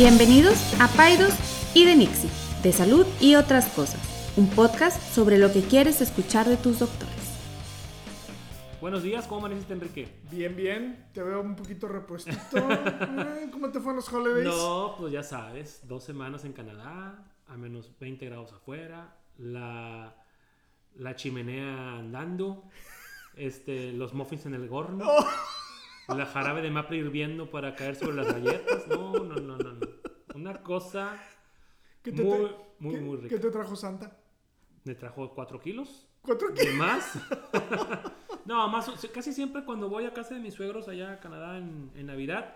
Bienvenidos a Paidos y de Nixie, de salud y otras cosas, un podcast sobre lo que quieres escuchar de tus doctores. Buenos días, ¿cómo amaneciste, Enrique? Bien, bien. Te veo un poquito repuestito. Eh, ¿Cómo te fueron los holidays? No, pues ya sabes, dos semanas en Canadá, a menos 20 grados afuera, la, la chimenea andando, este, los muffins en el horno, Oh. la jarabe de maple hirviendo para caer sobre las galletas. No, no, no, no. no. Una cosa ¿Qué te, muy, muy, qué- muy rica. ¿Qué te trajo Santa? Me trajo 4 kilos. ¿Cuatro ¿De kilos? más? no, más, casi siempre cuando voy a casa de mis suegros allá a Canadá en, en Navidad,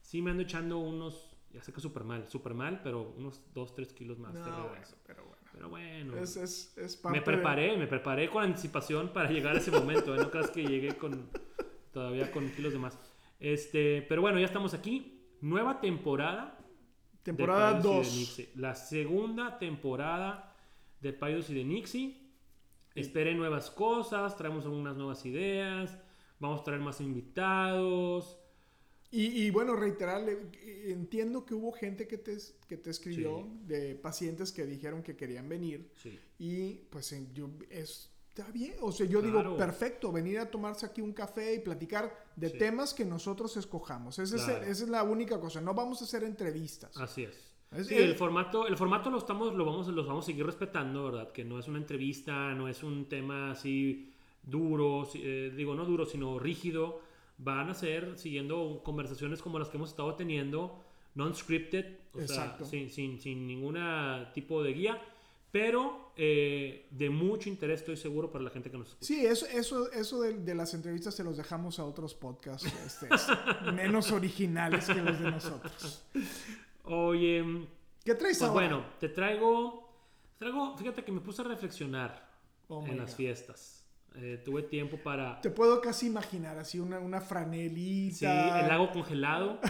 sí me ando echando unos, ya sé que súper mal, súper mal, pero unos 2, 3 kilos más de No, bueno, pero bueno. Pero bueno, Es, es, es parte me de- preparé, me preparé con anticipación para llegar a ese momento, ¿eh? no creas que llegué con, todavía con kilos de más. Este, pero bueno, ya estamos aquí, nueva temporada. Temporada Paidos y de 2. Nixie. La segunda temporada de Paidos y de Nixie. Esperen nuevas cosas, traemos algunas nuevas ideas, vamos a traer más invitados. Y, y bueno, reiterarle, entiendo que hubo gente que te, que te escribió Sí. de pacientes que dijeron que querían venir. Sí. Y pues yo, está bien. O sea, yo Claro. digo, perfecto, venir a tomarse aquí un café y platicar de Sí. temas que nosotros escojamos. Esa, es- esa es la única cosa. No vamos a hacer entrevistas. Así es. Es- Sí, es- el formato, el formato lo estamos, lo vamos, los vamos a seguir respetando, ¿verdad? Que no es una entrevista, no es un tema así duro, eh, digo no duro, sino rígido. Van a ser siguiendo conversaciones como las que hemos estado teniendo, non-scripted, o Exacto. sea, sin, sin, sin ningún tipo de guía, pero eh, de mucho interés, estoy seguro, para la gente que nos escucha. Sí, eso, eso, eso de, de las entrevistas se los dejamos a otros podcasts este, menos originales que los de nosotros. Oye, ¿Qué traes pues ahora? bueno, te traigo, traigo, fíjate que me puse a reflexionar Oh en las God. fiestas. Eh, tuve tiempo para... Te puedo casi imaginar así una, una franelita. Sí, el lago congelado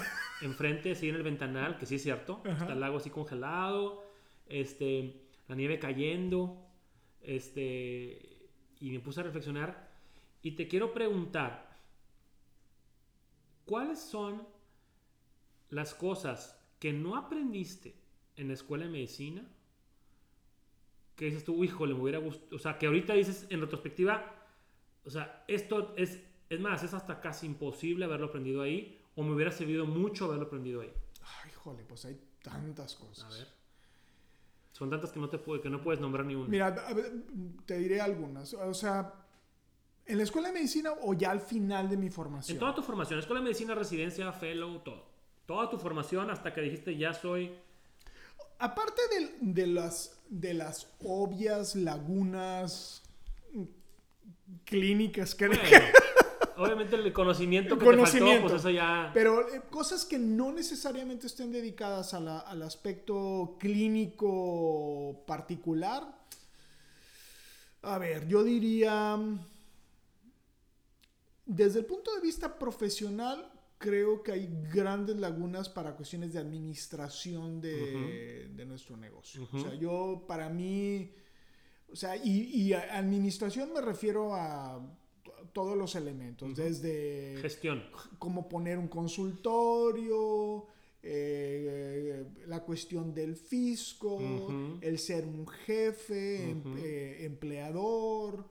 enfrente, así en el ventanal, que sí es cierto. Está el lago así congelado, este, la nieve cayendo, este, y me puse a reflexionar. Y te quiero preguntar, ¿cuáles son las cosas que no aprendiste en la escuela de medicina? Que dices tú, híjole, me hubiera gustado. O sea, que ahorita dices en retrospectiva, o sea, esto es, es más, es hasta casi imposible haberlo aprendido ahí, o me hubiera servido mucho haberlo aprendido ahí. Ay, híjole, pues hay tantas cosas. A ver. Son tantas que no, te puede, que no puedes nombrar ni una. Mira, te diré algunas. O sea, en la escuela de medicina o ya al final de mi formación. en toda tu formación, escuela de medicina, residencia, fellow, todo. Toda tu formación hasta que dijiste ya soy. Aparte de, de las, de las obvias lagunas clínicas que... Bueno, obviamente el conocimiento que Conocimiento. te faltó, pues eso ya. Pero eh, cosas que no necesariamente estén dedicadas a la- al aspecto clínico particular. A ver, yo diría, desde el punto de vista profesional, creo que hay grandes lagunas para cuestiones de administración de, de nuestro negocio. O sea, yo, para mí, o sea, y, y a administración me refiero a todos los elementos, desde Gestión. cómo poner un consultorio, eh, la cuestión del fisco, el ser un jefe, em- eh, empleador,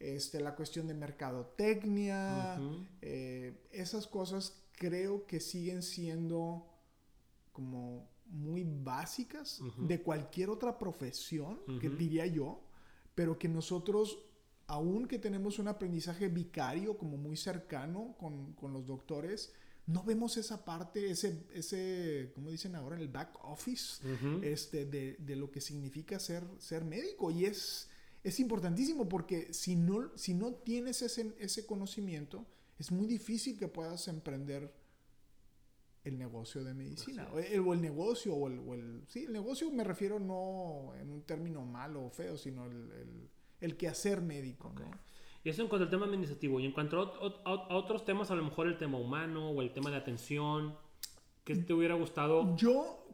este, la cuestión de mercadotecnia, eh, esas cosas creo que siguen siendo como muy básicas de cualquier otra profesión, que diría yo, pero que nosotros, aun que tenemos un aprendizaje vicario como muy cercano con, con los doctores, no vemos esa parte, ese, ese, como dicen ahora, el back office Ujú. este, de, de lo que significa ser, ser médico. Y es, es importantísimo porque si no, si no tienes ese, ese conocimiento, es muy difícil que puedas emprender el negocio de medicina. O el, o el negocio, o el, o el- Sí, el negocio me refiero no en un término malo o feo, sino el, el, el quehacer médico. ¿no? Y eso en cuanto al tema administrativo. Y en cuanto a, ot- a- a otros temas, a lo mejor el tema humano o el tema de atención, ¿qué te hubiera gustado? Yo,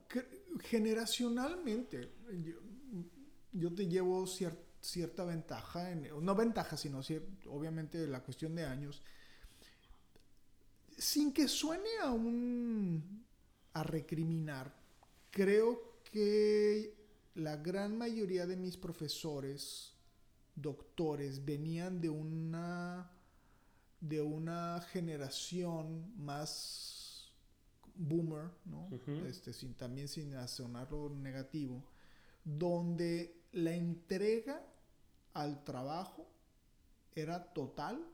generacionalmente, yo, yo te llevo cier- cierta ventaja, en, no ventaja, sino cier- obviamente la cuestión de años. Sin que suene a un. a recriminar, creo que la gran mayoría de mis profesores, doctores, venían de una de una generación más boomer, ¿no? este, sin, también sin sonarlo negativo, donde la entrega al trabajo era total,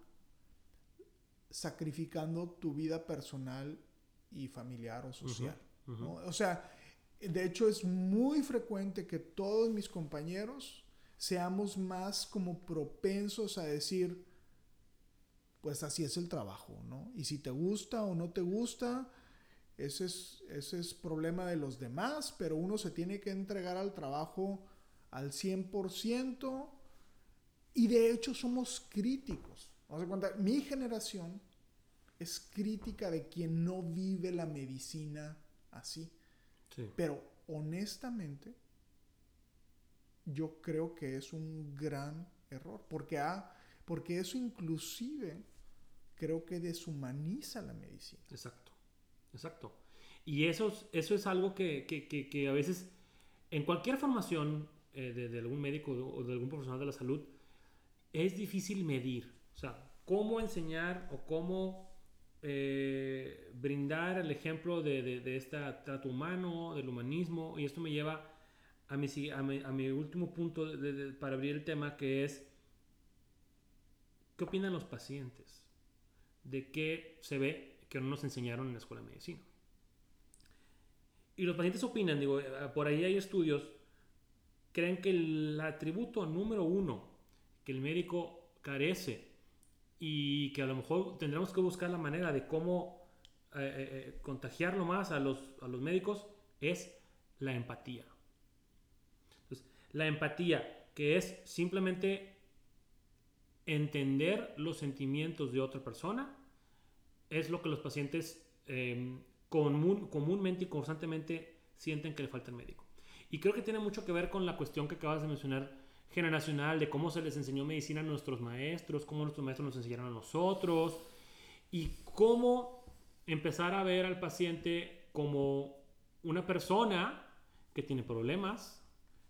sacrificando tu vida personal y familiar o social. O sea, de hecho es muy frecuente que todos mis compañeros seamos más como propensos a decir, pues así es el trabajo, ¿no? Y si te gusta o no te gusta, ese es, ese es problema de los demás, pero uno se tiene que entregar al trabajo al 100% y de hecho somos críticos. Vamos a mi generación es crítica de quien no vive la medicina así. Pero honestamente, yo creo que es un gran error, porque, ha, porque eso inclusive creo que deshumaniza la medicina. Exacto, exacto. Y eso, eso es algo que, que, que, a veces, en cualquier formación eh, de, algún médico o de algún profesional de la salud, es difícil medir. O sea, cómo enseñar o cómo eh, brindar el ejemplo de, de, este trato humano, del humanismo. Y esto me lleva a mi, último punto para abrir el tema, que es, ¿qué opinan los pacientes? de qué se ve que no nos enseñaron en la escuela de medicina. Y los pacientes opinan, digo, eh, por ahí hay estudios, creen que el atributo número uno que el médico carece y que a lo mejor tendremos que buscar la manera de cómo eh, eh, contagiarlo más a los, a los médicos es la empatía. La empatía, que es simplemente entender los sentimientos de otra persona es lo que los pacientes em, comúnmente y constantemente sienten que le falta el médico. Y creo que tiene mucho que ver con la cuestión que acabas de mencionar generacional, de cómo se les enseñó medicina a nuestros maestros, cómo nuestros maestros nos enseñaron a nosotros, y cómo empezar a ver al paciente como una persona que tiene problemas,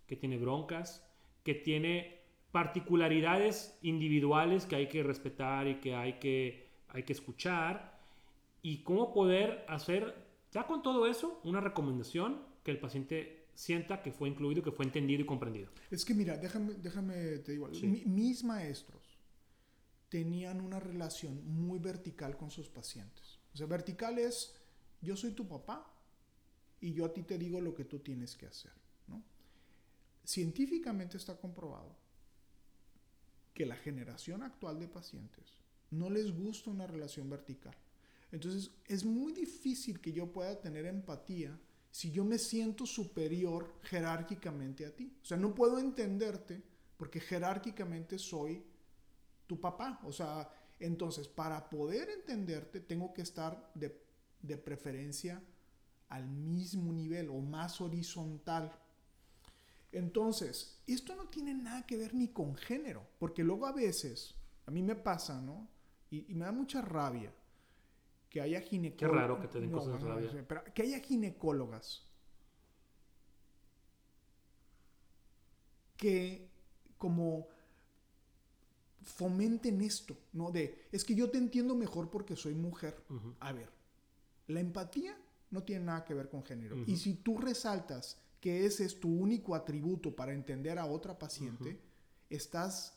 que tiene broncas, que tiene particularidades individuales que hay que respetar y que hay que hay que escuchar y cómo poder hacer, ya con todo eso, una recomendación que el paciente sienta que fue incluido, que fue entendido y comprendido. Es que mira, déjame, déjame te digo, mis maestros tenían una relación muy vertical con sus pacientes. O sea, vertical es, yo soy tu papá y yo a ti te digo lo que tú tienes que hacer. Científicamente está comprobado que la generación actual de pacientes no les gusta una relación vertical. Entonces es muy difícil que yo pueda tener empatía si yo me siento superior jerárquicamente a ti. O sea, no puedo entenderte porque jerárquicamente soy tu papá. O sea, entonces para poder entenderte tengo que estar de, de preferencia al mismo nivel o más horizontal. Entonces, esto no tiene nada que ver ni con género, porque luego a veces, a mí me pasa, ¿no? Y, me da mucha rabia que haya ginecólogas. Qué raro que te den cosas de rabia. pero que haya ginecólogas que como fomenten esto, ¿no? De, es que yo te entiendo mejor porque soy mujer. A ver, la empatía no tiene nada que ver con género. Y si tú resaltas que ese es tu único atributo para entender a otra paciente, estás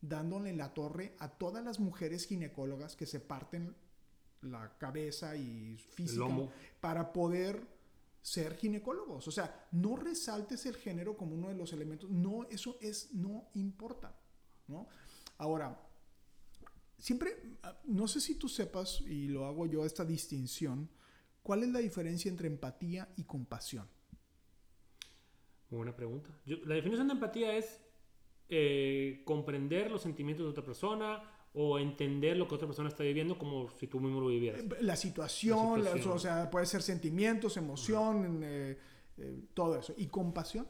dándole la torre a todas las mujeres ginecólogas que se parten la cabeza y física para poder ser ginecólogos. O sea, no resaltes el género como uno de los elementos. No, eso es, no importa. ¿no? Ahora, siempre, no sé si tú sepas, y lo hago yo, esta distinción, ¿cuál es la diferencia entre empatía y compasión? Buena pregunta. la definición de empatía es eh, comprender los sentimientos de otra persona o entender lo que otra persona está viviendo como si tú mismo lo vivieras. Eh, la situación, o sea, puede ser sentimientos, emoción, eh, todo eso. ¿Y compasión?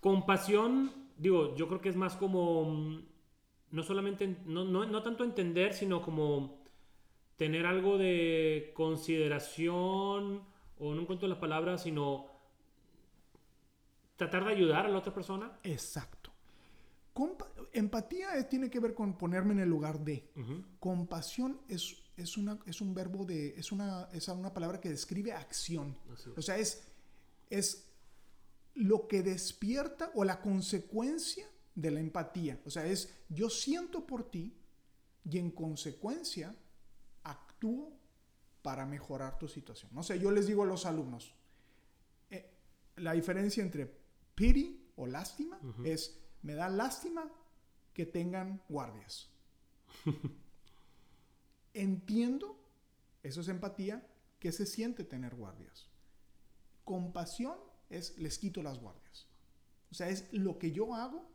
Compasión, digo, yo creo que es más como, mm, no solamente, no, no, no tanto entender, sino como tener algo de consideración, o no encuentro la palabra, sino tratar de ayudar a la otra persona. Exacto. Compa- empatía es- tiene que ver con ponerme en el lugar de. Compasión es, es, una, es un verbo de. Es una, es una palabra que describe acción. O sea, es, es lo que despierta o la consecuencia de la empatía. O sea, es yo siento por ti y en consecuencia actúo para mejorar tu situación. No sé, yo les digo a los alumnos, eh, la diferencia entre pity o lástima es, me da lástima que tengan guardias. Entiendo, eso es empatía, que se siente tener guardias. Compasión es, les quito las guardias. O sea, es lo que yo hago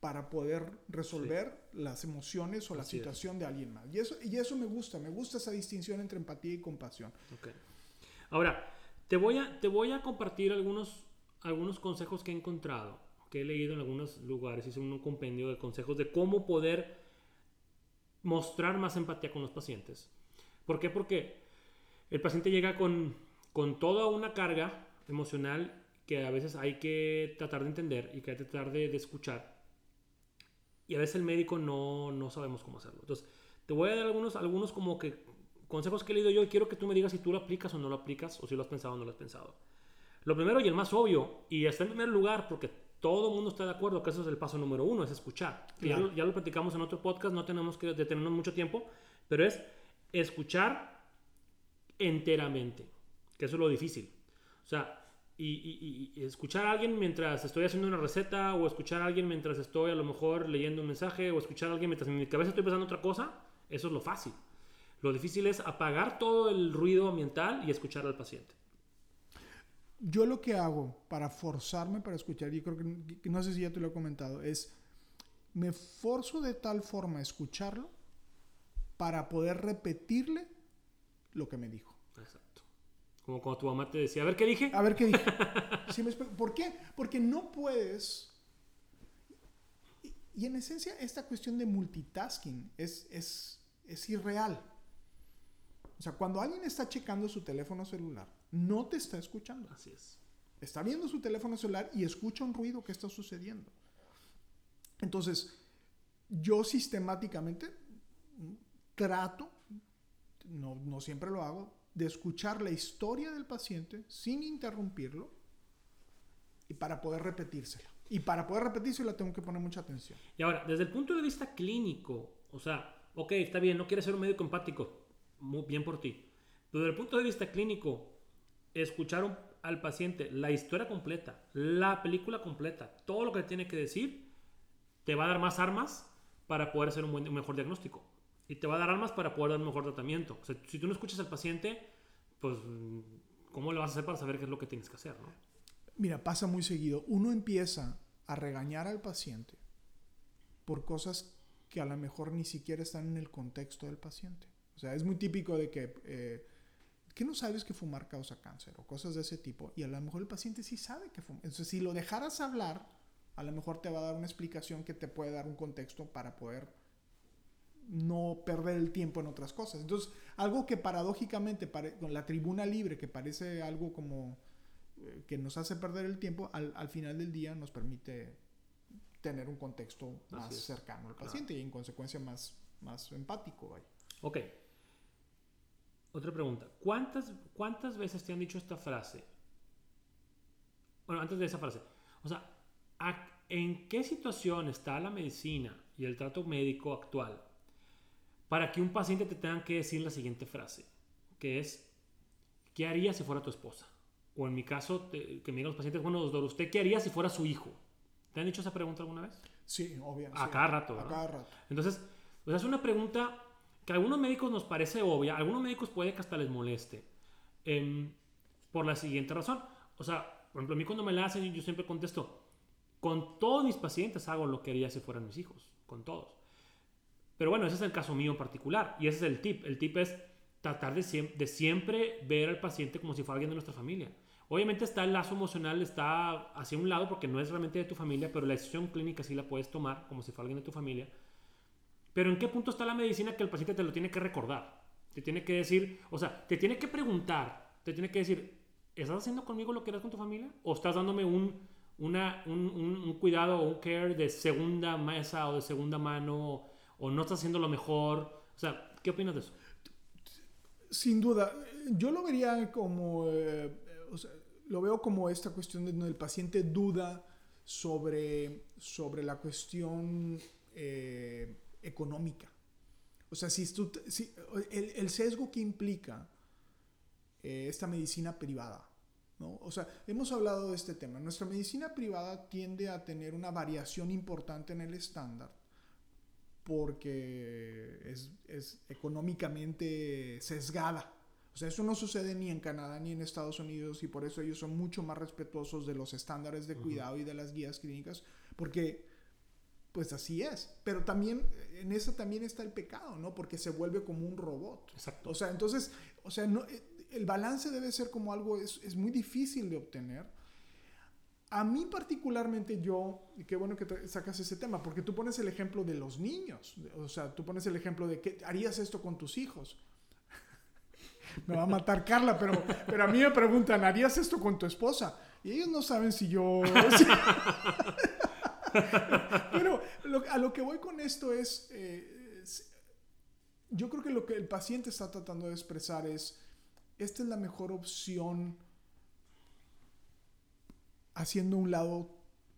para poder resolver las emociones o la es. situación de alguien más. Y eso, y eso me gusta, me gusta esa distinción entre empatía y compasión. Ok. Ahora, te voy a, te voy a compartir algunos, algunos consejos que he encontrado, que he leído en algunos lugares. Hice un compendio de consejos de cómo poder mostrar más empatía con los pacientes. ¿Por qué? Porque el paciente llega con, con toda una carga emocional que a veces hay que tratar de entender y que hay que tratar de, de escuchar. Y a veces el médico no, no sabemos cómo hacerlo. Entonces, te voy a dar algunos, algunos como que consejos que he leído yo y quiero que tú me digas si tú lo aplicas o no lo aplicas o si lo has pensado o no lo has pensado. Lo primero y el más obvio, y está en primer lugar porque todo el mundo está de acuerdo que eso es el paso número uno, es escuchar. Ya, ya lo platicamos en otro podcast, no tenemos que detenernos mucho tiempo, pero es escuchar enteramente, que eso es lo difícil. O sea, y, y- y- y escuchar a alguien mientras estoy haciendo una receta, o escuchar a alguien mientras estoy a lo mejor leyendo un mensaje, o escuchar a alguien mientras en mi cabeza estoy pensando otra cosa, eso es lo fácil. Lo difícil es apagar todo el ruido ambiental y escuchar al paciente. Yo lo que hago para forzarme para escuchar, yo creo que, no sé si ya te lo he comentado, es me forzo de tal forma a escucharlo para poder repetirle lo que me dijo. Exacto. Como cuando tu mamá te decía, a ver qué dije. A ver qué dije. Sí me explico. ¿Por qué? Porque no puedes. Y, y en esencia, esta cuestión de multitasking es, es, es irreal. O sea, cuando alguien está checando su teléfono celular, no te está escuchando. Así es. Está viendo su teléfono celular y escucha un ruido que está sucediendo. Entonces, yo sistemáticamente mm, trato, no, no siempre lo hago, de escuchar la historia del paciente sin interrumpirlo y para poder repetírsela. Y para poder repetírsela tengo que poner mucha atención. Y ahora, desde el punto de vista clínico, o sea, ok, está bien, no quieres ser un médico empático, muy bien por ti. Pero desde el punto de vista clínico, escuchar al paciente la historia completa, la película completa, todo lo que tiene que decir, te va a dar más armas para poder hacer un, mejor diagnóstico. Y te va a dar armas para poder dar un mejor tratamiento. Si tú no escuchas al paciente, pues, ¿cómo le vas a hacer para saber qué es lo que tienes que hacer? ¿no? Mira, pasa muy seguido. Uno empieza a regañar al paciente por cosas que a lo mejor ni siquiera están en el contexto del paciente. O sea, es muy típico de que, eh, que no sabes que fumar causa cáncer o cosas de ese tipo. Y a lo mejor el paciente sí sabe que fumar. Entonces, si lo dejaras hablar, a lo mejor te va a dar una explicación que te puede dar un contexto para poder no perder el tiempo en otras cosas. Entonces, algo que paradójicamente, con la tribuna libre, que parece algo como eh, que nos hace perder el tiempo, al, al final del día nos permite tener un contexto más cercano al Claro. paciente y en consecuencia más, más empático. vaya. Ok. Otra pregunta. ¿Cuántas, ¿Cuántas veces te han dicho esta frase? Bueno, antes de esa frase. O sea, ¿a- ¿en qué situación está la medicina y el trato médico actual para que un paciente te tenga que decir la siguiente frase? Que es, ¿qué haría si fuera tu esposa? O en mi caso, te- que me digan los pacientes, bueno, doctor, ¿usted qué haría si fuera su hijo? ¿Te han hecho esa pregunta alguna vez? Sí, obviamente. A cada rato, A cada rato. Entonces, es una pregunta que a algunos médicos nos parece obvia, a algunos médicos puede que hasta les moleste, em, por la siguiente razón. O sea, por ejemplo, a mí cuando me la hacen, yo, siempre contesto, con todos mis pacientes hago lo que haría si fueran mis hijos, con todos. Pero bueno, ese es el caso mío en particular, y ese es el tip. El tip es tratar de, de siempre ver al paciente como si fuera alguien de nuestra familia. Obviamente está el lazo emocional, está hacia un lado porque no es realmente de tu familia, pero la decisión clínica sí la puedes tomar como si fuera alguien de tu familia. Pero ¿en qué punto está la medicina que el paciente te lo tiene que recordar? Te tiene que decir, o sea, te tiene que preguntar, te tiene que decir, ¿estás haciendo conmigo lo que eres con tu familia? ¿O estás dándome un, un, un, un cuidado o un care de segunda mesa o de segunda mano o no estás haciendo lo mejor. O sea, ¿qué opinas de eso? Sin duda, yo lo vería como, eh, o sea, lo veo como esta cuestión de donde el paciente duda sobre, sobre la cuestión eh, económica. O sea, si, tú, si el, el, sesgo que implica eh, esta medicina privada. ¿no? O sea, hemos hablado de este tema. Nuestra medicina privada tiende a tener una variación importante en el estándar porque es, es, económicamente sesgada. O sea, eso no sucede ni en Canadá ni en Estados Unidos y por eso ellos son mucho más respetuosos de los estándares de cuidado uh -huh. y de las guías clínicas, porque pues así es. Pero también en eso también está el pecado, ¿no? Porque se vuelve como un robot. Exacto. O sea, entonces, o sea, no, el balance debe ser como algo, es, es muy difícil de obtener. A mí particularmente yo, y qué bueno que sacas ese tema, porque tú pones el ejemplo de los niños, o sea, tú pones el ejemplo de que harías esto con tus hijos. me va a matar Carla, pero, pero a mí me preguntan, ¿harías esto con tu esposa? Y ellos no saben si yo... lo, a lo que voy con esto es, eh, es, yo creo que lo que el paciente está tratando de expresar es, esta es la mejor opción haciendo un lado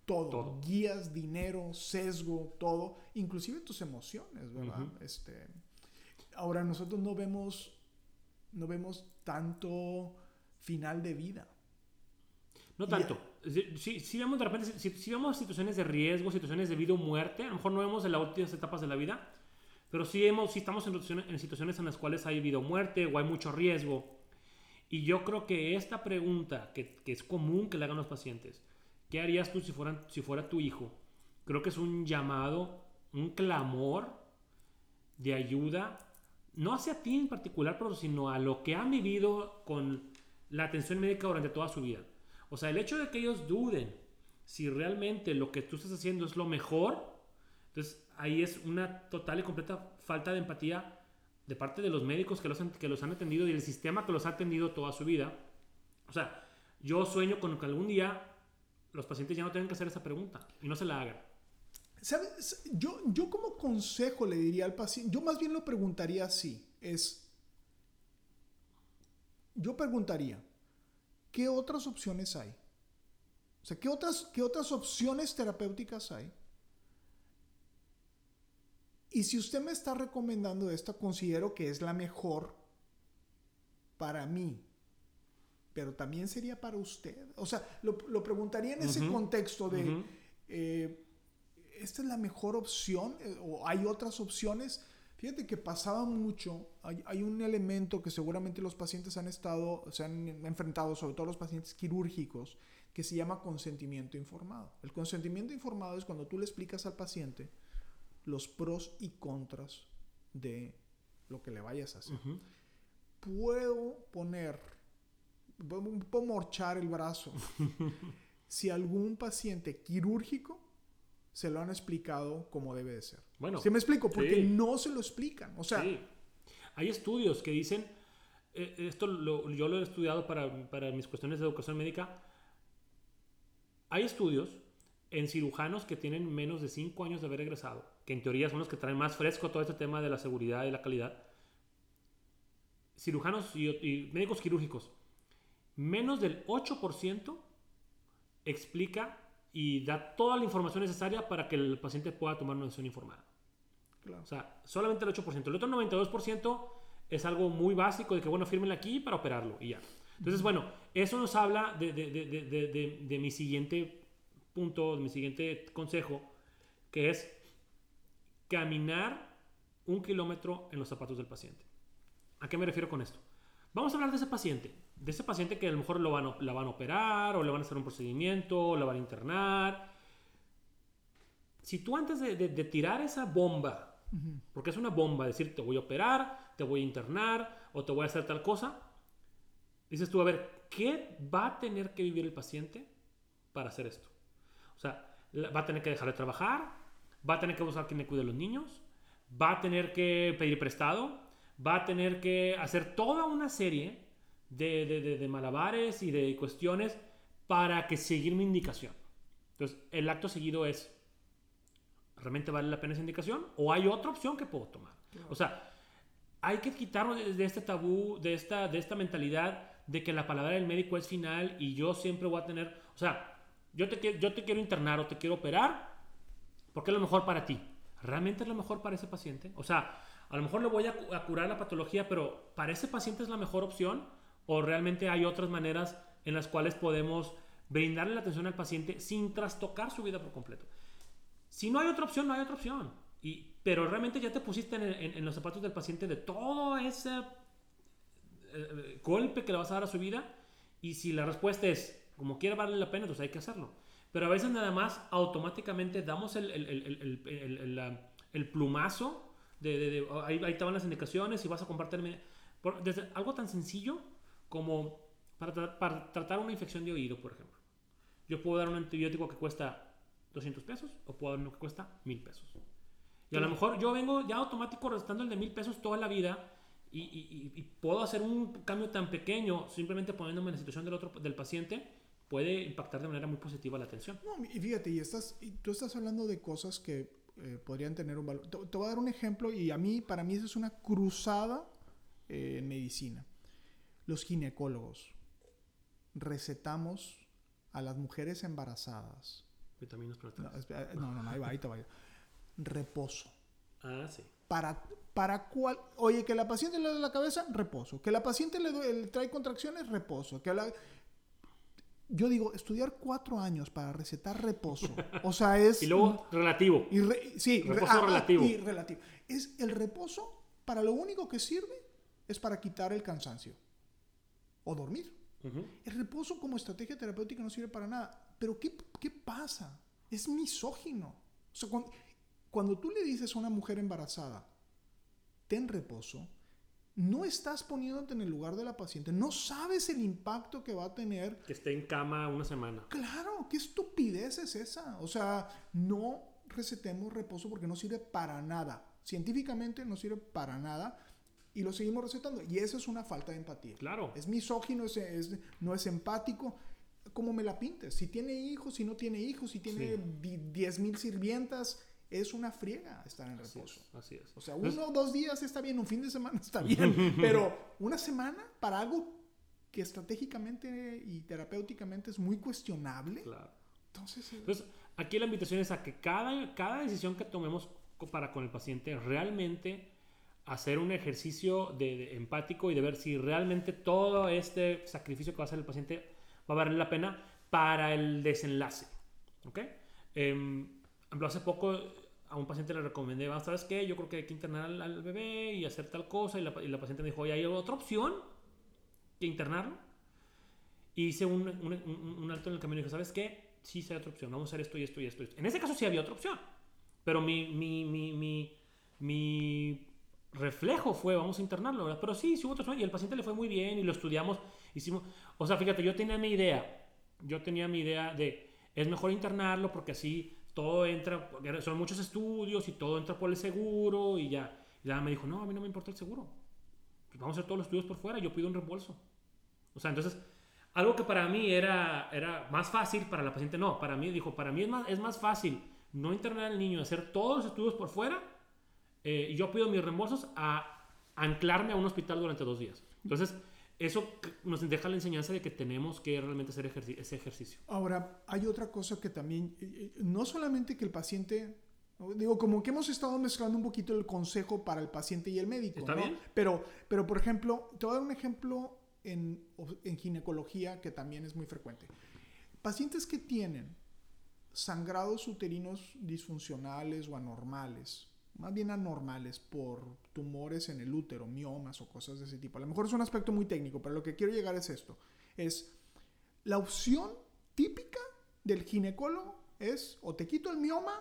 todo, todo. guías, dinero, sesgo, todo, inclusive tus emociones, ¿verdad? Uh -huh. este, ahora nosotros no vemos, no vemos tanto final de vida. No tanto. Si, si, vemos de repente, si, si, vemos situaciones de riesgo, situaciones de vida o muerte, a lo mejor no vemos en las últimas etapas de la vida, pero sí, hemos, sí estamos en situaciones, en situaciones en las cuales hay vida o muerte o hay mucho riesgo. Y yo creo que esta pregunta, que, que, es común que le hagan los pacientes, ¿qué harías tú si, fueran, si fuera tu hijo? Creo que es un llamado, un clamor de ayuda, no hacia ti en particular, pero sino a lo que han vivido con la atención médica durante toda su vida. O sea, el hecho de que ellos duden si realmente lo que tú estás haciendo es lo mejor, entonces ahí es una total y completa falta de empatía de parte de los médicos que los, han, que los han atendido y el sistema que los ha atendido toda su vida. O sea, yo sueño con que algún día los pacientes ya no tengan que hacer esa pregunta y no se la hagan. ¿Sabes? Yo, yo como consejo le diría al paciente, yo más bien lo preguntaría así, es, yo preguntaría, ¿qué otras opciones hay? O sea, ¿qué otras, qué otras opciones terapéuticas hay? Y si usted me está recomendando esta, considero que es la mejor para mí. Pero también sería para usted. O sea, lo, lo preguntaría en uh -huh. ese contexto de, uh -huh. eh, ¿esta es la mejor opción? ¿O hay otras opciones? Fíjate que pasaba mucho. Hay, hay, un elemento que seguramente los pacientes han estado, se han enfrentado, sobre todo los pacientes quirúrgicos, que se llama consentimiento informado. El consentimiento informado es cuando tú le explicas al paciente los pros y contras de lo que le vayas a hacer. Uh -huh. Puedo poner, puedo morchar el brazo si algún paciente quirúrgico se lo han explicado como debe de ser. Bueno, ¿Sí me explico? Porque sí. no se lo explican. O sea, sí. hay estudios que dicen, eh, esto lo, yo lo he estudiado para, para mis cuestiones de educación médica, hay estudios en cirujanos que tienen menos de 5 años de haber egresado, que en teoría son los que traen más fresco todo este tema de la seguridad y la calidad, cirujanos y, y médicos quirúrgicos, menos del 8% explica y da toda la información necesaria para que el paciente pueda tomar una decisión informada. Claro. O sea, solamente el 8%. El otro 92% es algo muy básico de que, bueno, fírmenle aquí para operarlo y ya. Entonces, bueno, eso nos habla de, de, de, de mi siguiente punto, mi siguiente consejo, que es caminar un kilómetro en los zapatos del paciente. ¿A qué me refiero con esto? Vamos a hablar de ese paciente, de ese paciente que a lo mejor lo van, la van a operar o le van a hacer un procedimiento o la van a internar. Si tú antes de, de, de tirar esa bomba, porque es una bomba, decir te voy a operar, te voy a internar o te voy a hacer tal cosa, dices tú, a ver, ¿qué va a tener que vivir el paciente para hacer esto? O sea, va a tener que dejar de trabajar, va a tener que buscar quien le cuide a los niños, va a tener que pedir prestado, va a tener que hacer toda una serie de, de, de, de malabares y de cuestiones para que seguir mi indicación. Entonces, el acto seguido es, ¿realmente vale la pena esa indicación? ¿O hay otra opción que puedo tomar? O sea, hay que quitarnos de, este tabú, de esta, de esta mentalidad de que la palabra del médico es final y yo siempre voy a tener, o sea, yo te, quiero- yo te quiero internar o te quiero operar porque es lo mejor para ti. ¿Realmente es lo mejor para ese paciente? O sea, a lo mejor le voy a, a curar la patología, pero ¿para ese paciente es la mejor opción? ¿O realmente hay otras maneras en las cuales podemos brindarle la atención al paciente sin trastocar su vida por completo? Si no hay otra opción, no hay otra opción. Y, pero realmente ya te pusiste en, en- en los zapatos del paciente de todo ese eh, eh, golpe que le vas a dar a su vida. Y si la respuesta es, como quiera vale la pena, entonces hay que hacerlo. Pero a veces nada más automáticamente damos el, el- el- el- plumazo de, de- de, "Oh, ahí, ahí van las indicaciones y vas a compartirme. Por- desde algo tan sencillo como para, tra- para tratar una infección de oído, por ejemplo. Yo puedo dar un antibiótico que cuesta 200 pesos o puedo dar uno que cuesta 1000 pesos. Y a lo mejor yo vengo ya automático restando el de 1000 pesos toda la vida y, y- y- y puedo hacer un cambio tan pequeño simplemente poniéndome en la situación del, otro, del paciente puede impactar de manera muy positiva la atención. No, y fíjate, y, estás, y tú estás hablando de cosas que eh, podrían tener un valor. Te, te voy a dar un ejemplo y a mí, para mí, eso es una cruzada eh, en medicina. Los ginecólogos recetamos a las mujeres embarazadas. Vitaminas para No, no, no, ahí va, ahí te va. Reposo. Ah, sí. Para, para cuál, oye, que la paciente le duele la cabeza, reposo. Que la paciente le, duele- trae contracciones, reposo. Que la, yo digo, estudiar cuatro años para recetar reposo. O sea, es. Y luego, relativo. y re- sí, re- Reposo relativo. y relativo. Es el reposo, para lo único que sirve es para quitar el cansancio o dormir. El reposo como estrategia terapéutica no sirve para nada. Pero ¿qué, qué pasa? Es misógino. O sea, cuando, cuando tú le dices a una mujer embarazada, ten reposo, no estás poniéndote en el lugar de la paciente, no sabes el impacto que va a tener Que esté en cama una semana. Claro, qué estupidez es esa. O sea, no recetemos reposo porque no sirve para nada. Científicamente no sirve para nada y lo seguimos recetando. Y eso es una falta de empatía. Claro. Es misógino, es, es- no es empático. Como me la pintes. Si tiene hijos, si no tiene hijos, si tiene Sí. di- 10 mil sirvientas, es una friega estar en Así reposo. es. Así es. O sea, uno o dos días está bien, un fin de semana está bien, pero una semana para algo que estratégicamente y terapéuticamente es muy cuestionable. claro. Entonces, eh, Entonces, aquí la invitación es a que cada, cada decisión que tomemos para con el paciente realmente hacer un ejercicio de, de empático y de ver si realmente todo este sacrificio que va a hacer el paciente va a valer la pena para el desenlace. ¿Ok? Ejemplo, hace poco a un paciente le recomendé, "Ah, ¿sabes qué? Yo creo que hay que internar al, al bebé y hacer tal cosa. Y la, y la paciente me dijo, oye, ¿hay otra opción que internarlo? Y hice un, un, un- un alto en el camino y dije, ¿sabes qué? Sí, sí hay otra opción. Vamos a hacer esto y esto y esto. y esto. En ese caso sí había otra opción. Pero mi, mi, mi, mi, mi reflejo fue, vamos a internarlo. Pero sí, sí hubo. Y el paciente le fue muy bien y lo estudiamos. Hicimos... O sea, fíjate, yo tenía mi idea. Yo tenía mi idea de, es mejor internarlo porque así todo entra, son muchos estudios y todo entra por el seguro y ya. Y me dijo, no, a mí no me importa el seguro. Pues vamos a hacer todos los estudios por fuera, yo pido un reembolso. O sea, entonces, algo que para mí era, era más fácil, para la paciente no. Para mí, dijo, para mí es más, es más fácil no internar al niño, hacer todos los estudios por fuera, eh, yo pido mis reembolsos a anclarme a un hospital durante dos días. Entonces, eso nos deja la enseñanza de que tenemos que realmente hacer ejerci- ese ejercicio. ahora hay otra cosa que también, eh, eh, no solamente que el paciente, digo, como que hemos estado mezclando un poquito el consejo para el paciente y el médico. ¿Está ¿no? bien? Pero, pero, por ejemplo, te voy a dar un ejemplo en, en ginecología que también es muy frecuente. Pacientes que tienen sangrados uterinos disfuncionales o anormales, más bien anormales por tumores en el útero, miomas o cosas de ese tipo. A lo mejor es un aspecto muy técnico, pero lo que quiero llegar es esto. Es la opción típica del ginecólogo es o te quito el mioma,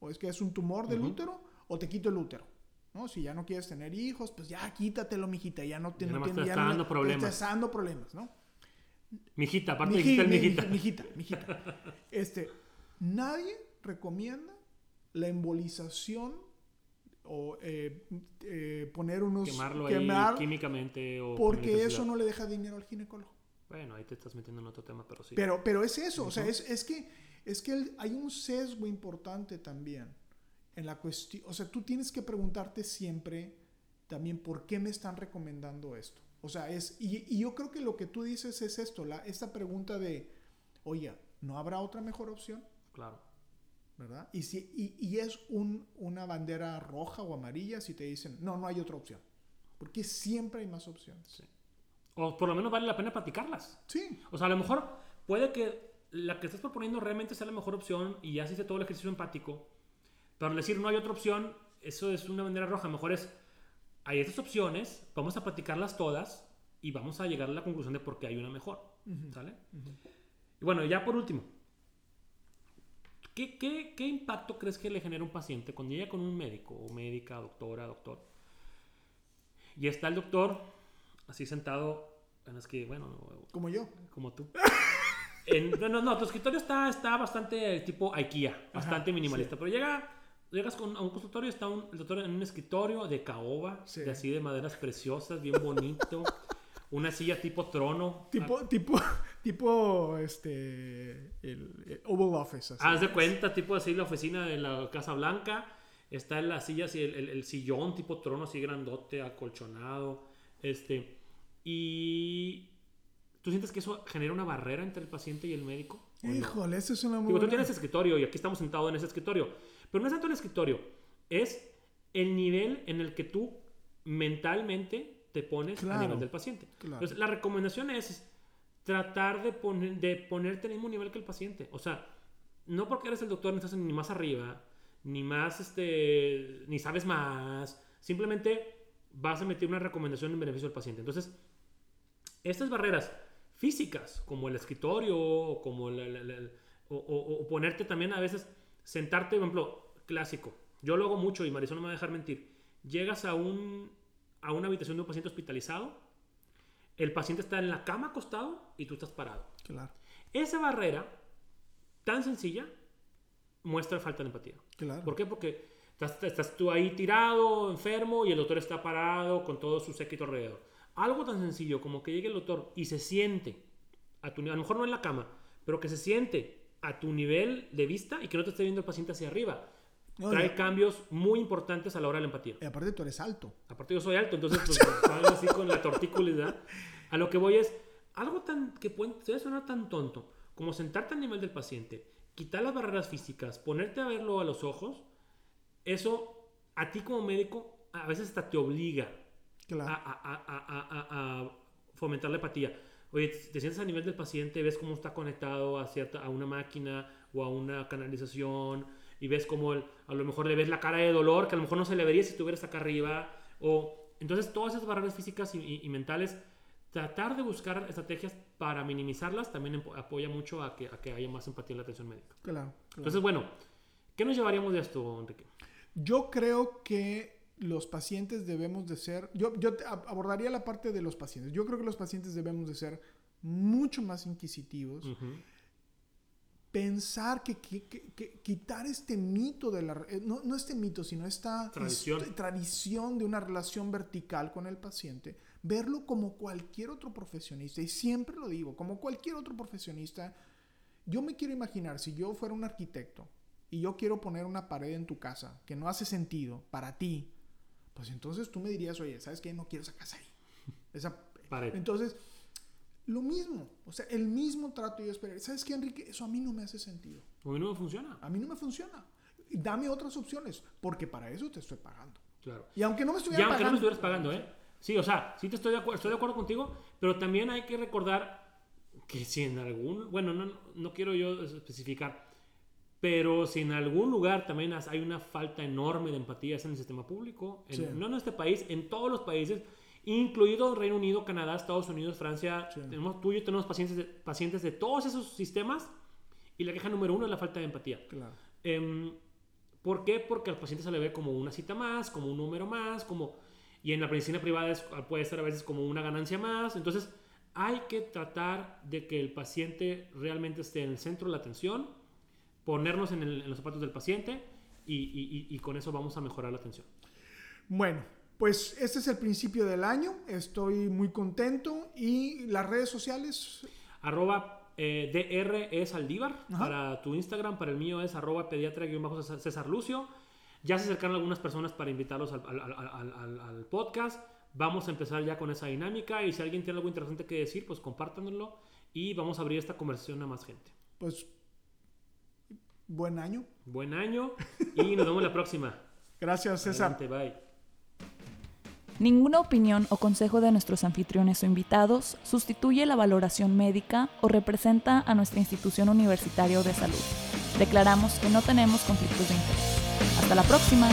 o es que es un tumor del útero, o te quito el útero. ¿no? Si ya no quieres tener hijos, pues ya quítatelo, mijita, ya no, te, Ya no nada más tiene- te ya está no- dando te problemas. está dando problemas, ¿no? Mijita, aparte Miji- dijiste el mi- mijita. mijita, mijita. Este, nadie recomienda la embolización o eh, eh, poner unos Quemarlo quemar, ahí químicamente o porque eso no le deja dinero al ginecólogo. Bueno, ahí te estás metiendo en otro tema, pero sí. Pero, pero es eso, o sea, es, es que Es que el- hay un sesgo importante también en la cuestión. O sea, tú tienes que preguntarte siempre también por qué me están recomendando esto. O sea, es. Y, y yo creo que lo que tú dices es esto: la, esta pregunta de, oye, ¿no habrá otra mejor opción? Claro. ¿Verdad? Y, si, y, y es un, una bandera roja o amarilla si te dicen, no, no hay otra opción. Porque siempre hay más opciones. Sí. O por lo menos vale la pena platicarlas. Sí, O sea, a lo mejor puede que la que estás proponiendo realmente sea la mejor opción y ya se hice todo el ejercicio empático. Pero al decir no hay otra opción, eso es una bandera roja. Mejor es, hay estas opciones, vamos a platicarlas todas y vamos a llegar a la conclusión de por qué hay una mejor. ¿Sale? Y bueno, ya por último, ¿qué, qué, qué impacto crees que le genera a un paciente cuando llega con un médico o médica, doctora, doctor? Y está el doctor así sentado, bueno, es que, bueno, como yo. como tú. En- no, no, no, tu escritorio está, está bastante tipo IKEA, bastante minimalista. Pero llega, llegas con, a un consultorio, está un, el doctor en un escritorio de caoba, Sí. de así de maderas preciosas, bien bonito. una silla tipo trono. Tipo, tipo, tipo, este, el, el Oval Office. así. Haz de cuenta, tipo así la oficina de la Casa Blanca. Está en la silla, así, el, el- el sillón tipo trono, así grandote, acolchonado. Este, y ¿tú sientes que eso genera una barrera entre el paciente y el médico? Híjole, eso es una muy Digo, tú buena- tienes escritorio y aquí estamos sentados en ese escritorio. Pero no es tanto el escritorio, es el nivel en el que tú mentalmente te pones a nivel del paciente. claro. Entonces, la recomendación es tratar de, poner, de ponerte al mismo nivel que el paciente. O sea, no porque eres el doctor, no estás ni más arriba, ni más, este, ni sabes más. Simplemente vas a meter una recomendación en beneficio del paciente. Entonces, estas barreras físicas, como el escritorio, o como la- la- o ponerte también a veces, sentarte, por ejemplo, clásico. Yo lo hago mucho y Marisol no me va a dejar mentir. Llegas a, un, a una habitación de un paciente hospitalizado, el paciente está en la cama acostado y tú estás parado. Claro, Esa barrera, tan sencilla, muestra falta de empatía. claro. ¿Por qué? Porque estás, estás tú ahí tirado, enfermo, y el doctor está parado con todo su séquito alrededor. Algo tan sencillo como que llegue el doctor y se siente a tu a lo mejor no en la cama, pero que se siente a tu nivel de vista y que no te esté viendo el paciente hacia arriba. No, Trae y- cambios muy importantes a la hora de la empatía. Y aparte tú eres alto. Aparte yo soy alto, entonces pues así con la tortícolis, A lo que voy es algo tan que puede, puede sonar tan tonto como sentarte al nivel del paciente, quitar las barreras físicas, ponerte a verlo a los ojos, eso a ti como médico a veces hasta te obliga Claro. a- a- a- a fomentar la empatía. Oye, te sientes a nivel del paciente, ves cómo está conectado a, cierta, a una máquina o a una canalización y ves cómo el- a lo mejor le ves la cara de dolor que a lo mejor no se le vería si estuvieras acá arriba. O, entonces, todas esas barreras físicas y, y- y mentales, tratar de buscar estrategias para minimizarlas también apoya mucho a que, a que haya más empatía en la atención médica. Claro, claro. Entonces, bueno, ¿qué nos llevaríamos de esto, Enrique? Yo creo que los pacientes debemos de ser, yo, yo abordaría la parte de los pacientes. Yo creo que los pacientes debemos de ser mucho más inquisitivos. Ujú. Pensar que, que- que- quitar este mito de la... eh, No, no este mito, sino esta Tradición. tradición de una relación vertical con el paciente. Verlo como cualquier otro profesionista. Y siempre lo digo, como cualquier otro profesionista. Yo me quiero imaginar, si yo fuera un arquitecto y yo quiero poner una pared en tu casa que no hace sentido para ti, pues entonces tú me dirías, oye, ¿sabes qué? No quiero esa casa ahí. Esa Pared. Entonces, lo mismo, o sea, el mismo trato yo esperaría. ¿Sabes qué, Enrique? Eso a mí no me hace sentido. A mí no me funciona. A mí no me funciona. Dame otras opciones, porque para eso te estoy pagando. Claro. Y aunque no me Ya, estuviera aunque no me pagando... estuvieras pagando, ¿eh? Sí, o sea, sí te estoy de acuerdo, estoy de acuerdo contigo, pero también hay que recordar que si en algún, bueno, no, no quiero yo especificar, pero si en algún lugar también hay una falta enorme de empatía es en el sistema público, en- Sí. no en este país, en todos los países, incluido Reino Unido, Canadá, Estados Unidos, Francia, Sí. tenemos, tú y yo tenemos pacientes de, pacientes de todos esos sistemas y la queja número uno es la falta de empatía. Claro. Em, ¿Por qué? Porque al paciente se le ve como una cita más, como un número más, como... Y en la medicina privada es- puede ser a veces como una ganancia más. Entonces, hay que tratar de que el paciente realmente esté en el centro de la atención, ponernos en, el- en los zapatos del paciente y, y- y- y con eso vamos a mejorar la atención. Bueno, pues este es el principio del año. Estoy muy contento. Y las redes sociales, Arroba eh, DR es Aldívar Ajá. para tu Instagram, para el mío es arroba pediatra-césar Lucio. Ya se acercaron algunas personas para invitarlos al, al- al- podcast. Vamos a empezar ya con esa dinámica y si alguien tiene algo interesante que decir, pues compártanlo y vamos a abrir esta conversación a más gente. Pues, buen año. Buen año y nos vemos la próxima. Gracias, César. Adelante, bye. Ninguna opinión o consejo de nuestros anfitriones o invitados sustituye la valoración médica o representa a nuestra institución universitaria de salud. Declaramos que no tenemos conflictos de interés. Hasta la próxima.